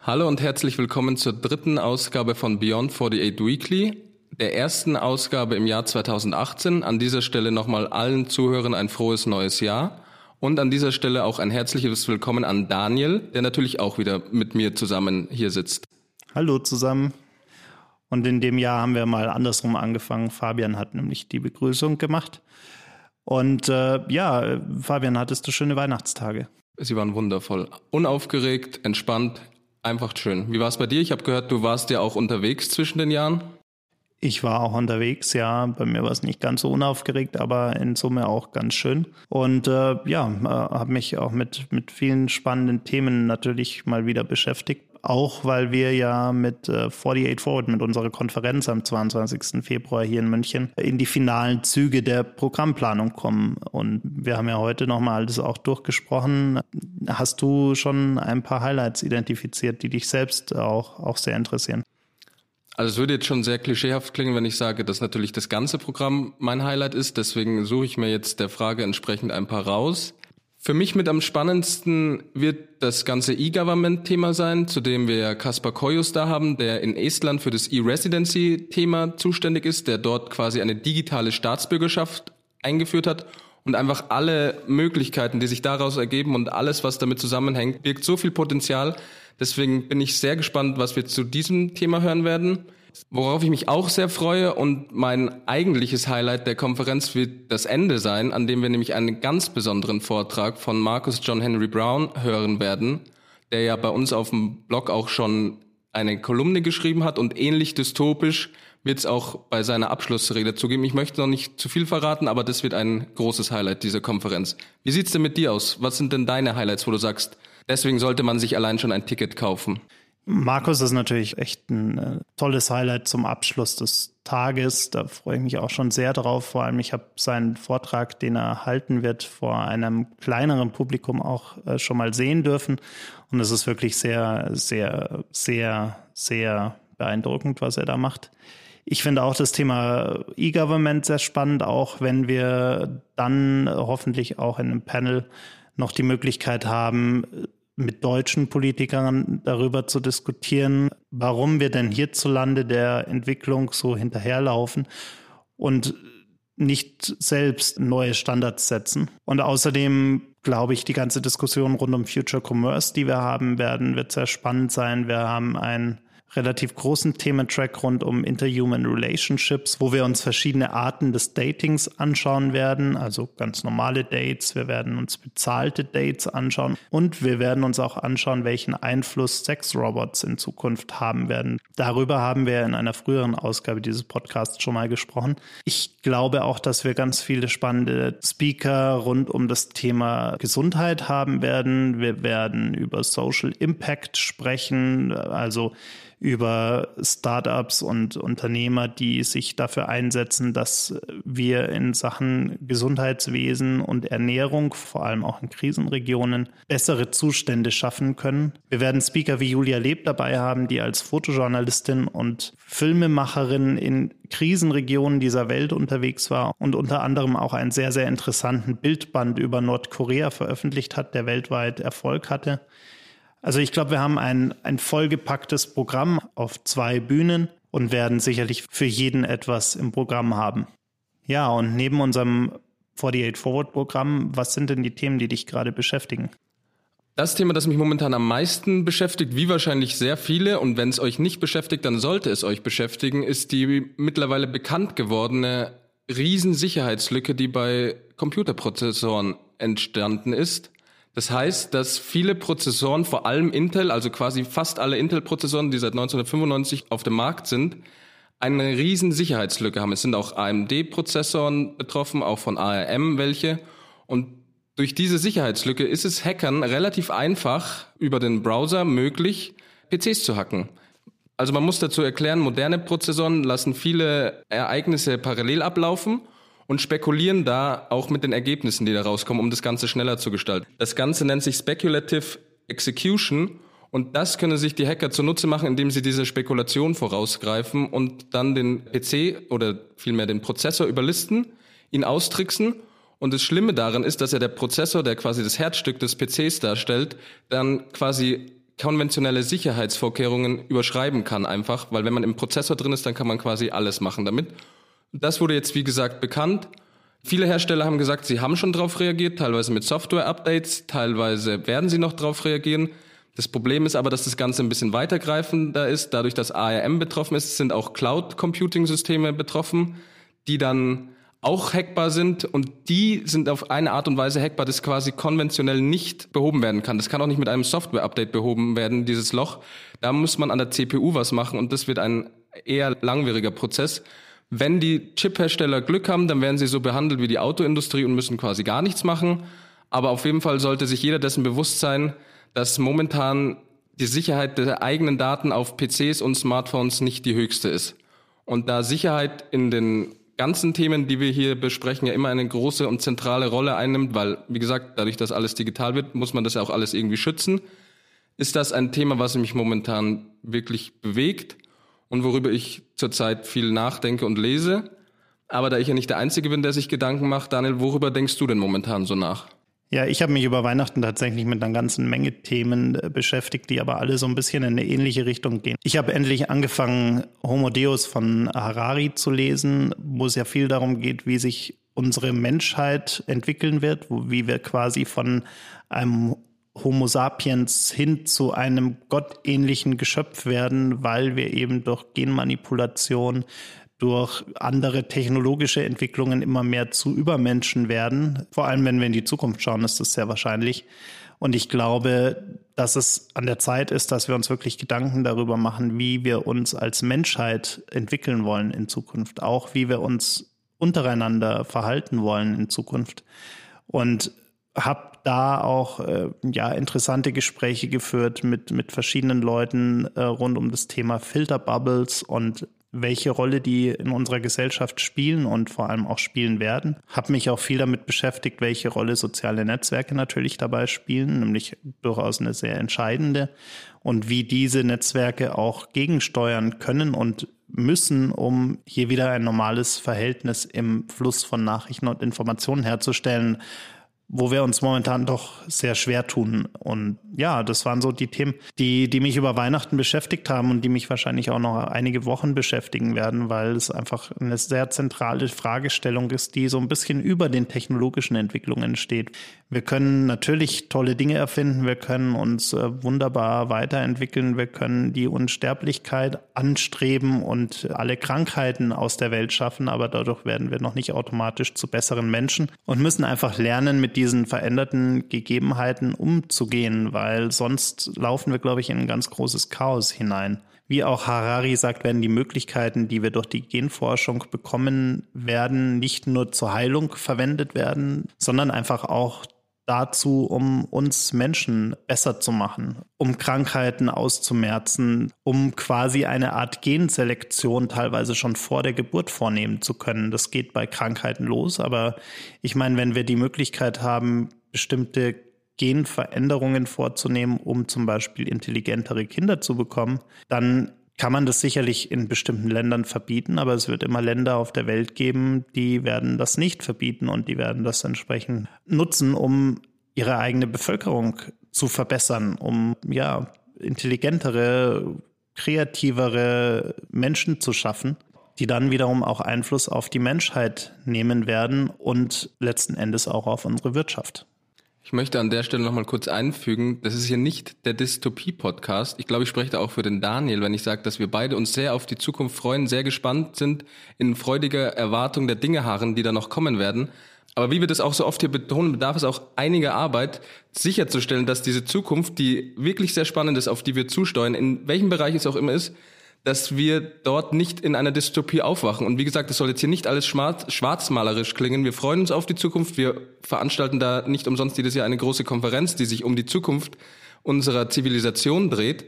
Hallo und herzlich willkommen zur dritten Ausgabe von Beyond 48 Weekly, der ersten Ausgabe im Jahr 2018. An dieser Stelle nochmal allen Zuhörern ein frohes neues Jahr und an dieser Stelle auch ein herzliches Willkommen an Daniel, der natürlich auch wieder mit mir zusammen hier sitzt. Hallo zusammen. Und in dem Jahr haben wir mal andersrum angefangen. Fabian hat nämlich die Begrüßung gemacht. Und äh, ja, Fabian, hattest du schöne Weihnachtstage? Sie waren wundervoll. Unaufgeregt, entspannt, einfach schön. Wie war es bei dir? Ich habe gehört, du warst ja auch unterwegs zwischen den Jahren. Ich war auch unterwegs, ja. Bei mir war es nicht ganz so unaufgeregt, aber in Summe auch ganz schön. Und äh, ja, äh, habe mich auch mit, mit vielen spannenden Themen natürlich mal wieder beschäftigt. Auch weil wir ja mit äh, 48 Forward, mit unserer Konferenz am 22. Februar hier in München, in die finalen Züge der Programmplanung kommen. Und wir haben ja heute nochmal alles auch durchgesprochen. Hast du schon ein paar Highlights identifiziert, die dich selbst auch, auch sehr interessieren? Also es würde jetzt schon sehr klischeehaft klingen, wenn ich sage, dass natürlich das ganze Programm mein Highlight ist. Deswegen suche ich mir jetzt der Frage entsprechend ein paar raus. Für mich mit am spannendsten wird das ganze E-Government-Thema sein, zu dem wir Kaspar Koyus da haben, der in Estland für das E-Residency-Thema zuständig ist, der dort quasi eine digitale Staatsbürgerschaft eingeführt hat und einfach alle Möglichkeiten, die sich daraus ergeben und alles, was damit zusammenhängt, birgt so viel Potenzial, Deswegen bin ich sehr gespannt, was wir zu diesem Thema hören werden. Worauf ich mich auch sehr freue und mein eigentliches Highlight der Konferenz wird das Ende sein, an dem wir nämlich einen ganz besonderen Vortrag von Marcus John Henry Brown hören werden, der ja bei uns auf dem Blog auch schon eine Kolumne geschrieben hat und ähnlich dystopisch wird es auch bei seiner Abschlussrede zugeben. Ich möchte noch nicht zu viel verraten, aber das wird ein großes Highlight dieser Konferenz. Wie sieht's denn mit dir aus? Was sind denn deine Highlights, wo du sagst, Deswegen sollte man sich allein schon ein Ticket kaufen. Markus ist natürlich echt ein äh, tolles Highlight zum Abschluss des Tages. Da freue ich mich auch schon sehr drauf. Vor allem, ich habe seinen Vortrag, den er halten wird, vor einem kleineren Publikum auch äh, schon mal sehen dürfen. Und es ist wirklich sehr, sehr, sehr, sehr beeindruckend, was er da macht. Ich finde auch das Thema E-Government sehr spannend, auch wenn wir dann hoffentlich auch in einem Panel noch die Möglichkeit haben, mit deutschen Politikern darüber zu diskutieren, warum wir denn hierzulande der Entwicklung so hinterherlaufen und nicht selbst neue Standards setzen. Und außerdem glaube ich, die ganze Diskussion rund um Future Commerce, die wir haben werden, wird sehr spannend sein. Wir haben ein relativ großen Thementrack rund um Interhuman Relationships, wo wir uns verschiedene Arten des Datings anschauen werden, also ganz normale Dates, wir werden uns bezahlte Dates anschauen und wir werden uns auch anschauen, welchen Einfluss Sexrobots in Zukunft haben werden. Darüber haben wir in einer früheren Ausgabe dieses Podcasts schon mal gesprochen. Ich glaube auch, dass wir ganz viele spannende Speaker rund um das Thema Gesundheit haben werden. Wir werden über Social Impact sprechen, also über Startups und Unternehmer, die sich dafür einsetzen, dass wir in Sachen Gesundheitswesen und Ernährung, vor allem auch in Krisenregionen, bessere Zustände schaffen können. Wir werden Speaker wie Julia Leb dabei haben, die als Fotojournalistin und Filmemacherin in Krisenregionen dieser Welt unterwegs war und unter anderem auch einen sehr, sehr interessanten Bildband über Nordkorea veröffentlicht hat, der weltweit Erfolg hatte. Also ich glaube, wir haben ein, ein vollgepacktes Programm auf zwei Bühnen und werden sicherlich für jeden etwas im Programm haben. Ja, und neben unserem 48 Forward Programm, was sind denn die Themen, die dich gerade beschäftigen? Das Thema, das mich momentan am meisten beschäftigt, wie wahrscheinlich sehr viele, und wenn es euch nicht beschäftigt, dann sollte es euch beschäftigen, ist die mittlerweile bekannt gewordene Riesensicherheitslücke, die bei Computerprozessoren entstanden ist. Das heißt, dass viele Prozessoren, vor allem Intel, also quasi fast alle Intel-Prozessoren, die seit 1995 auf dem Markt sind, eine riesen Sicherheitslücke haben. Es sind auch AMD-Prozessoren betroffen, auch von ARM welche. Und durch diese Sicherheitslücke ist es Hackern relativ einfach, über den Browser möglich, PCs zu hacken. Also man muss dazu erklären, moderne Prozessoren lassen viele Ereignisse parallel ablaufen und spekulieren da auch mit den Ergebnissen, die da rauskommen, um das Ganze schneller zu gestalten. Das Ganze nennt sich Speculative Execution und das können sich die Hacker zunutze machen, indem sie diese Spekulation vorausgreifen und dann den PC oder vielmehr den Prozessor überlisten, ihn austricksen. Und das Schlimme daran ist, dass ja der Prozessor, der quasi das Herzstück des PCs darstellt, dann quasi konventionelle Sicherheitsvorkehrungen überschreiben kann einfach, weil wenn man im Prozessor drin ist, dann kann man quasi alles machen damit. Das wurde jetzt, wie gesagt, bekannt. Viele Hersteller haben gesagt, sie haben schon darauf reagiert, teilweise mit Software-Updates, teilweise werden sie noch darauf reagieren. Das Problem ist aber, dass das Ganze ein bisschen weitergreifender ist. Dadurch, dass ARM betroffen ist, sind auch Cloud-Computing-Systeme betroffen, die dann auch hackbar sind und die sind auf eine Art und Weise hackbar, das quasi konventionell nicht behoben werden kann. Das kann auch nicht mit einem Software-Update behoben werden, dieses Loch. Da muss man an der CPU was machen und das wird ein eher langwieriger Prozess. Wenn die Chip-Hersteller Glück haben, dann werden sie so behandelt wie die Autoindustrie und müssen quasi gar nichts machen. Aber auf jeden Fall sollte sich jeder dessen bewusst sein, dass momentan die Sicherheit der eigenen Daten auf PCs und Smartphones nicht die höchste ist. Und da Sicherheit in den ganzen Themen, die wir hier besprechen, ja immer eine große und zentrale Rolle einnimmt, weil, wie gesagt, dadurch, dass alles digital wird, muss man das ja auch alles irgendwie schützen, ist das ein Thema, was mich momentan wirklich bewegt und worüber ich zurzeit viel nachdenke und lese. Aber da ich ja nicht der Einzige bin, der sich Gedanken macht, Daniel, worüber denkst du denn momentan so nach? Ja, ich habe mich über Weihnachten tatsächlich mit einer ganzen Menge Themen äh, beschäftigt, die aber alle so ein bisschen in eine ähnliche Richtung gehen. Ich habe endlich angefangen, Homo Deus von Harari zu lesen, wo es ja viel darum geht, wie sich unsere Menschheit entwickeln wird, wie wir quasi von einem Homo sapiens hin zu einem gottähnlichen Geschöpf werden, weil wir eben durch Genmanipulation durch andere technologische Entwicklungen immer mehr zu Übermenschen werden. Vor allem, wenn wir in die Zukunft schauen, ist das sehr wahrscheinlich. Und ich glaube, dass es an der Zeit ist, dass wir uns wirklich Gedanken darüber machen, wie wir uns als Menschheit entwickeln wollen in Zukunft, auch wie wir uns untereinander verhalten wollen in Zukunft. Und habe da auch äh, ja interessante Gespräche geführt mit mit verschiedenen Leuten äh, rund um das Thema Filterbubbles und welche Rolle die in unserer Gesellschaft spielen und vor allem auch spielen werden. Habe mich auch viel damit beschäftigt, welche Rolle soziale Netzwerke natürlich dabei spielen, nämlich durchaus eine sehr entscheidende und wie diese Netzwerke auch gegensteuern können und müssen, um hier wieder ein normales Verhältnis im Fluss von Nachrichten und Informationen herzustellen, wo wir uns momentan doch sehr schwer tun. Und ja, das waren so die Themen, die, die mich über Weihnachten beschäftigt haben und die mich wahrscheinlich auch noch einige Wochen beschäftigen werden, weil es einfach eine sehr zentrale Fragestellung ist, die so ein bisschen über den technologischen Entwicklungen steht. Wir können natürlich tolle Dinge erfinden, wir können uns äh, wunderbar weiterentwickeln, wir können die Unsterblichkeit anstreben und alle Krankheiten aus der Welt schaffen, aber dadurch werden wir noch nicht automatisch zu besseren Menschen und müssen einfach lernen, mit diesen veränderten Gegebenheiten umzugehen, weil sonst laufen wir, glaube ich, in ein ganz großes Chaos hinein. Wie auch Harari sagt, werden die Möglichkeiten, die wir durch die Genforschung bekommen werden, nicht nur zur Heilung verwendet werden, sondern einfach auch dazu, um uns Menschen besser zu machen, um Krankheiten auszumerzen, um quasi eine Art Genselektion teilweise schon vor der Geburt vornehmen zu können. Das geht bei Krankheiten los, aber ich meine, wenn wir die Möglichkeit haben, bestimmte Genveränderungen vorzunehmen, um zum Beispiel intelligentere Kinder zu bekommen, dann kann man das sicherlich in bestimmten Ländern verbieten, aber es wird immer Länder auf der Welt geben, die werden das nicht verbieten und die werden das entsprechend nutzen, um ihre eigene Bevölkerung zu verbessern, um ja intelligentere, kreativere Menschen zu schaffen, die dann wiederum auch Einfluss auf die Menschheit nehmen werden und letzten Endes auch auf unsere Wirtschaft. Ich möchte an der Stelle nochmal kurz einfügen, das ist hier nicht der Dystopie-Podcast. Ich glaube, ich spreche da auch für den Daniel, wenn ich sage, dass wir beide uns sehr auf die Zukunft freuen, sehr gespannt sind, in freudiger Erwartung der Dinge harren, die da noch kommen werden. Aber wie wir das auch so oft hier betonen, bedarf es auch einiger Arbeit, sicherzustellen, dass diese Zukunft, die wirklich sehr spannend ist, auf die wir zusteuern, in welchem Bereich es auch immer ist, dass wir dort nicht in einer Dystopie aufwachen. Und wie gesagt, das soll jetzt hier nicht alles schwarz, schwarzmalerisch klingen. Wir freuen uns auf die Zukunft. Wir veranstalten da nicht umsonst jedes Jahr eine große Konferenz, die sich um die Zukunft unserer Zivilisation dreht.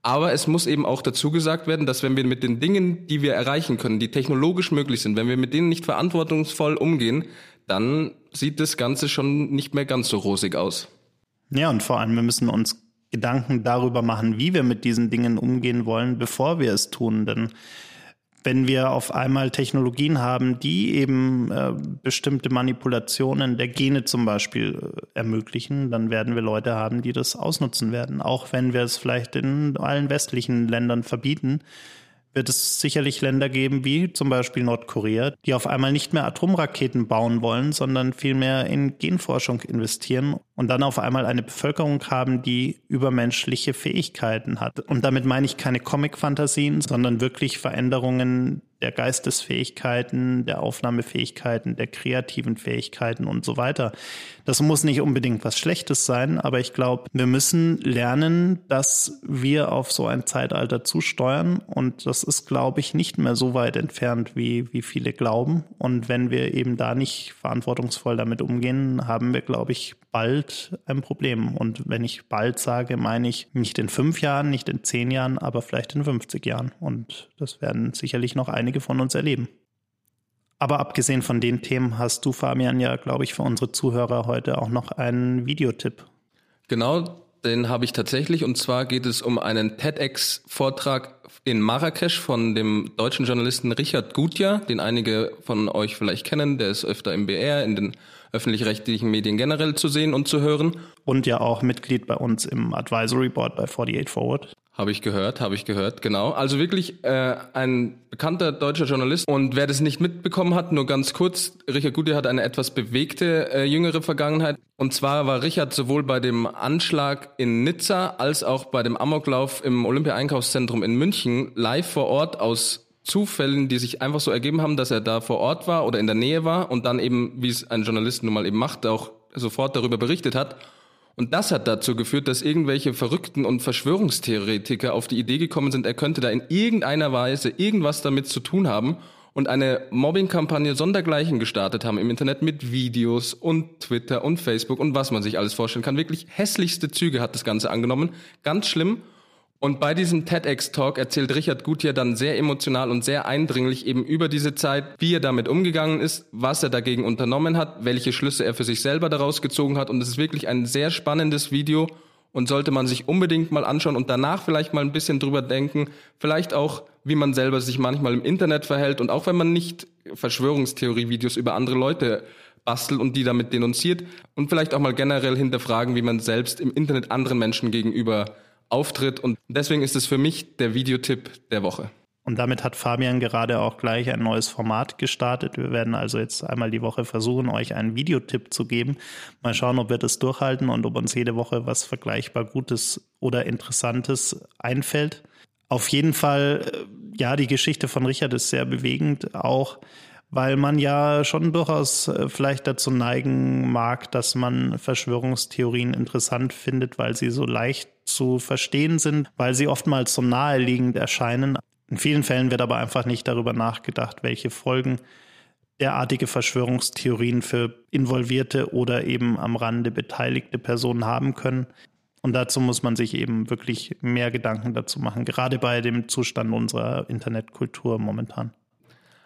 Aber es muss eben auch dazu gesagt werden, dass wenn wir mit den Dingen, die wir erreichen können, die technologisch möglich sind, wenn wir mit denen nicht verantwortungsvoll umgehen, dann sieht das Ganze schon nicht mehr ganz so rosig aus. Ja, und vor allem, wir müssen uns Gedanken darüber machen, wie wir mit diesen Dingen umgehen wollen, bevor wir es tun. Denn wenn wir auf einmal Technologien haben, die eben äh, bestimmte Manipulationen der Gene zum Beispiel äh, ermöglichen, dann werden wir Leute haben, die das ausnutzen werden. Auch wenn wir es vielleicht in allen westlichen Ländern verbieten, wird es sicherlich Länder geben, wie zum Beispiel Nordkorea, die auf einmal nicht mehr Atomraketen bauen wollen, sondern vielmehr in Genforschung investieren und dann auf einmal eine Bevölkerung haben, die übermenschliche Fähigkeiten hat. Und damit meine ich keine Comic-Fantasien, sondern wirklich Veränderungen der Geistesfähigkeiten, der Aufnahmefähigkeiten, der kreativen Fähigkeiten und so weiter. Das muss nicht unbedingt was Schlechtes sein, aber ich glaube, wir müssen lernen, dass wir auf so ein Zeitalter zusteuern und das ist, glaube ich, nicht mehr so weit entfernt, wie, wie viele glauben. Und wenn wir eben da nicht verantwortungsvoll damit umgehen, haben wir, glaube ich, bald ein Problem. Und wenn ich bald sage, meine ich nicht in fünf Jahren, nicht in zehn Jahren, aber vielleicht in 50 Jahren. Und das werden sicherlich noch einige von uns erleben. Aber abgesehen von den Themen hast du, Fabian, ja, glaube ich, für unsere Zuhörer heute auch noch einen Videotipp. Genau, den habe ich tatsächlich. Und zwar geht es um einen TEDx-Vortrag in Marrakesch von dem deutschen Journalisten Richard Gutjahr, den einige von euch vielleicht kennen. Der ist öfter im BR, in den öffentlich-rechtlichen Medien generell zu sehen und zu hören. Und ja auch Mitglied bei uns im Advisory Board bei 48 Forward. Habe ich gehört, habe ich gehört, genau. Also wirklich äh, ein bekannter deutscher Journalist. Und wer das nicht mitbekommen hat, nur ganz kurz, Richard Gute hat eine etwas bewegte äh, jüngere Vergangenheit. Und zwar war Richard sowohl bei dem Anschlag in Nizza als auch bei dem Amoklauf im Olympia-Einkaufszentrum in München live vor Ort aus Zufällen, die sich einfach so ergeben haben, dass er da vor Ort war oder in der Nähe war und dann eben, wie es ein Journalist nun mal eben macht, auch sofort darüber berichtet hat. Und das hat dazu geführt, dass irgendwelche Verrückten und Verschwörungstheoretiker auf die Idee gekommen sind, er könnte da in irgendeiner Weise irgendwas damit zu tun haben und eine Mobbing-Kampagne sondergleichen gestartet haben im Internet mit Videos und Twitter und Facebook und was man sich alles vorstellen kann. Wirklich hässlichste Züge hat das Ganze angenommen. Ganz schlimm. Und bei diesem TEDx-Talk erzählt Richard Gutjahr dann sehr emotional und sehr eindringlich eben über diese Zeit, wie er damit umgegangen ist, was er dagegen unternommen hat, welche Schlüsse er für sich selber daraus gezogen hat. Und es ist wirklich ein sehr spannendes Video und sollte man sich unbedingt mal anschauen und danach vielleicht mal ein bisschen drüber denken, vielleicht auch, wie man selber sich manchmal im Internet verhält und auch wenn man nicht Verschwörungstheorie-Videos über andere Leute bastelt und die damit denunziert und vielleicht auch mal generell hinterfragen, wie man selbst im Internet anderen Menschen gegenüber auftritt. Und deswegen ist es für mich der Videotipp der Woche. Und damit hat Fabian gerade auch gleich ein neues Format gestartet. Wir werden also jetzt einmal die Woche versuchen, euch einen Videotipp zu geben. Mal schauen, ob wir das durchhalten und ob uns jede Woche was vergleichbar Gutes oder Interessantes einfällt. Auf jeden Fall, äh, ja, die Geschichte von Richard ist sehr bewegend, auch weil man ja schon durchaus äh, vielleicht dazu neigen mag, dass man Verschwörungstheorien interessant findet, weil sie so leicht zu verstehen sind, weil sie oftmals so naheliegend erscheinen. In vielen Fällen wird aber einfach nicht darüber nachgedacht, welche Folgen derartige Verschwörungstheorien für involvierte oder eben am Rande beteiligte Personen haben können. Und dazu muss man sich eben wirklich mehr Gedanken dazu machen, gerade bei dem Zustand unserer Internetkultur momentan.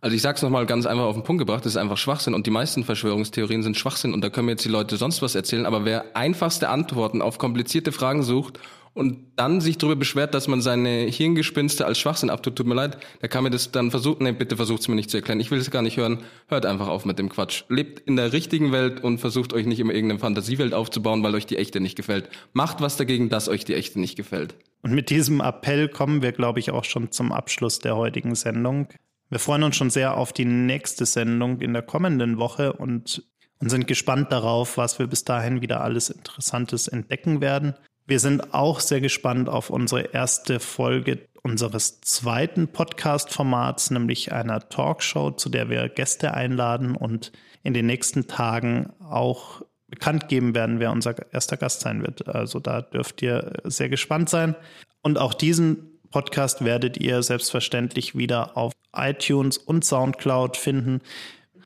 Also ich sag's nochmal ganz einfach auf den Punkt gebracht, das ist einfach Schwachsinn und die meisten Verschwörungstheorien sind Schwachsinn und da können mir jetzt die Leute sonst was erzählen, aber wer einfachste Antworten auf komplizierte Fragen sucht und dann sich darüber beschwert, dass man seine Hirngespinste als Schwachsinn abtut, tut mir leid, der kann mir das dann versuchen, nee, bitte versucht's mir nicht zu erklären, ich will es gar nicht hören, hört einfach auf mit dem Quatsch. Lebt in der richtigen Welt und versucht euch nicht immer irgendeine Fantasiewelt aufzubauen, weil euch die echte nicht gefällt. Macht was dagegen, dass euch die echte nicht gefällt. Und mit diesem Appell kommen wir, glaube ich, auch schon zum Abschluss der heutigen Sendung. Wir freuen uns schon sehr auf die nächste Sendung in der kommenden Woche und, und sind gespannt darauf, was wir bis dahin wieder alles Interessantes entdecken werden. Wir sind auch sehr gespannt auf unsere erste Folge unseres zweiten Podcast-Formats, nämlich einer Talkshow, zu der wir Gäste einladen und in den nächsten Tagen auch bekannt geben werden, wer unser erster Gast sein wird. Also da dürft ihr sehr gespannt sein. Und auch diesen Podcast werdet ihr selbstverständlich wieder auf iTunes und SoundCloud finden.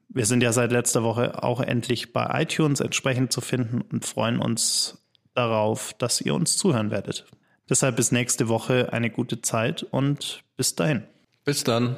Wir sind ja seit letzter Woche auch endlich bei iTunes entsprechend zu finden und freuen uns darauf, dass ihr uns zuhören werdet. Deshalb bis nächste Woche eine gute Zeit und bis dahin. Bis dann.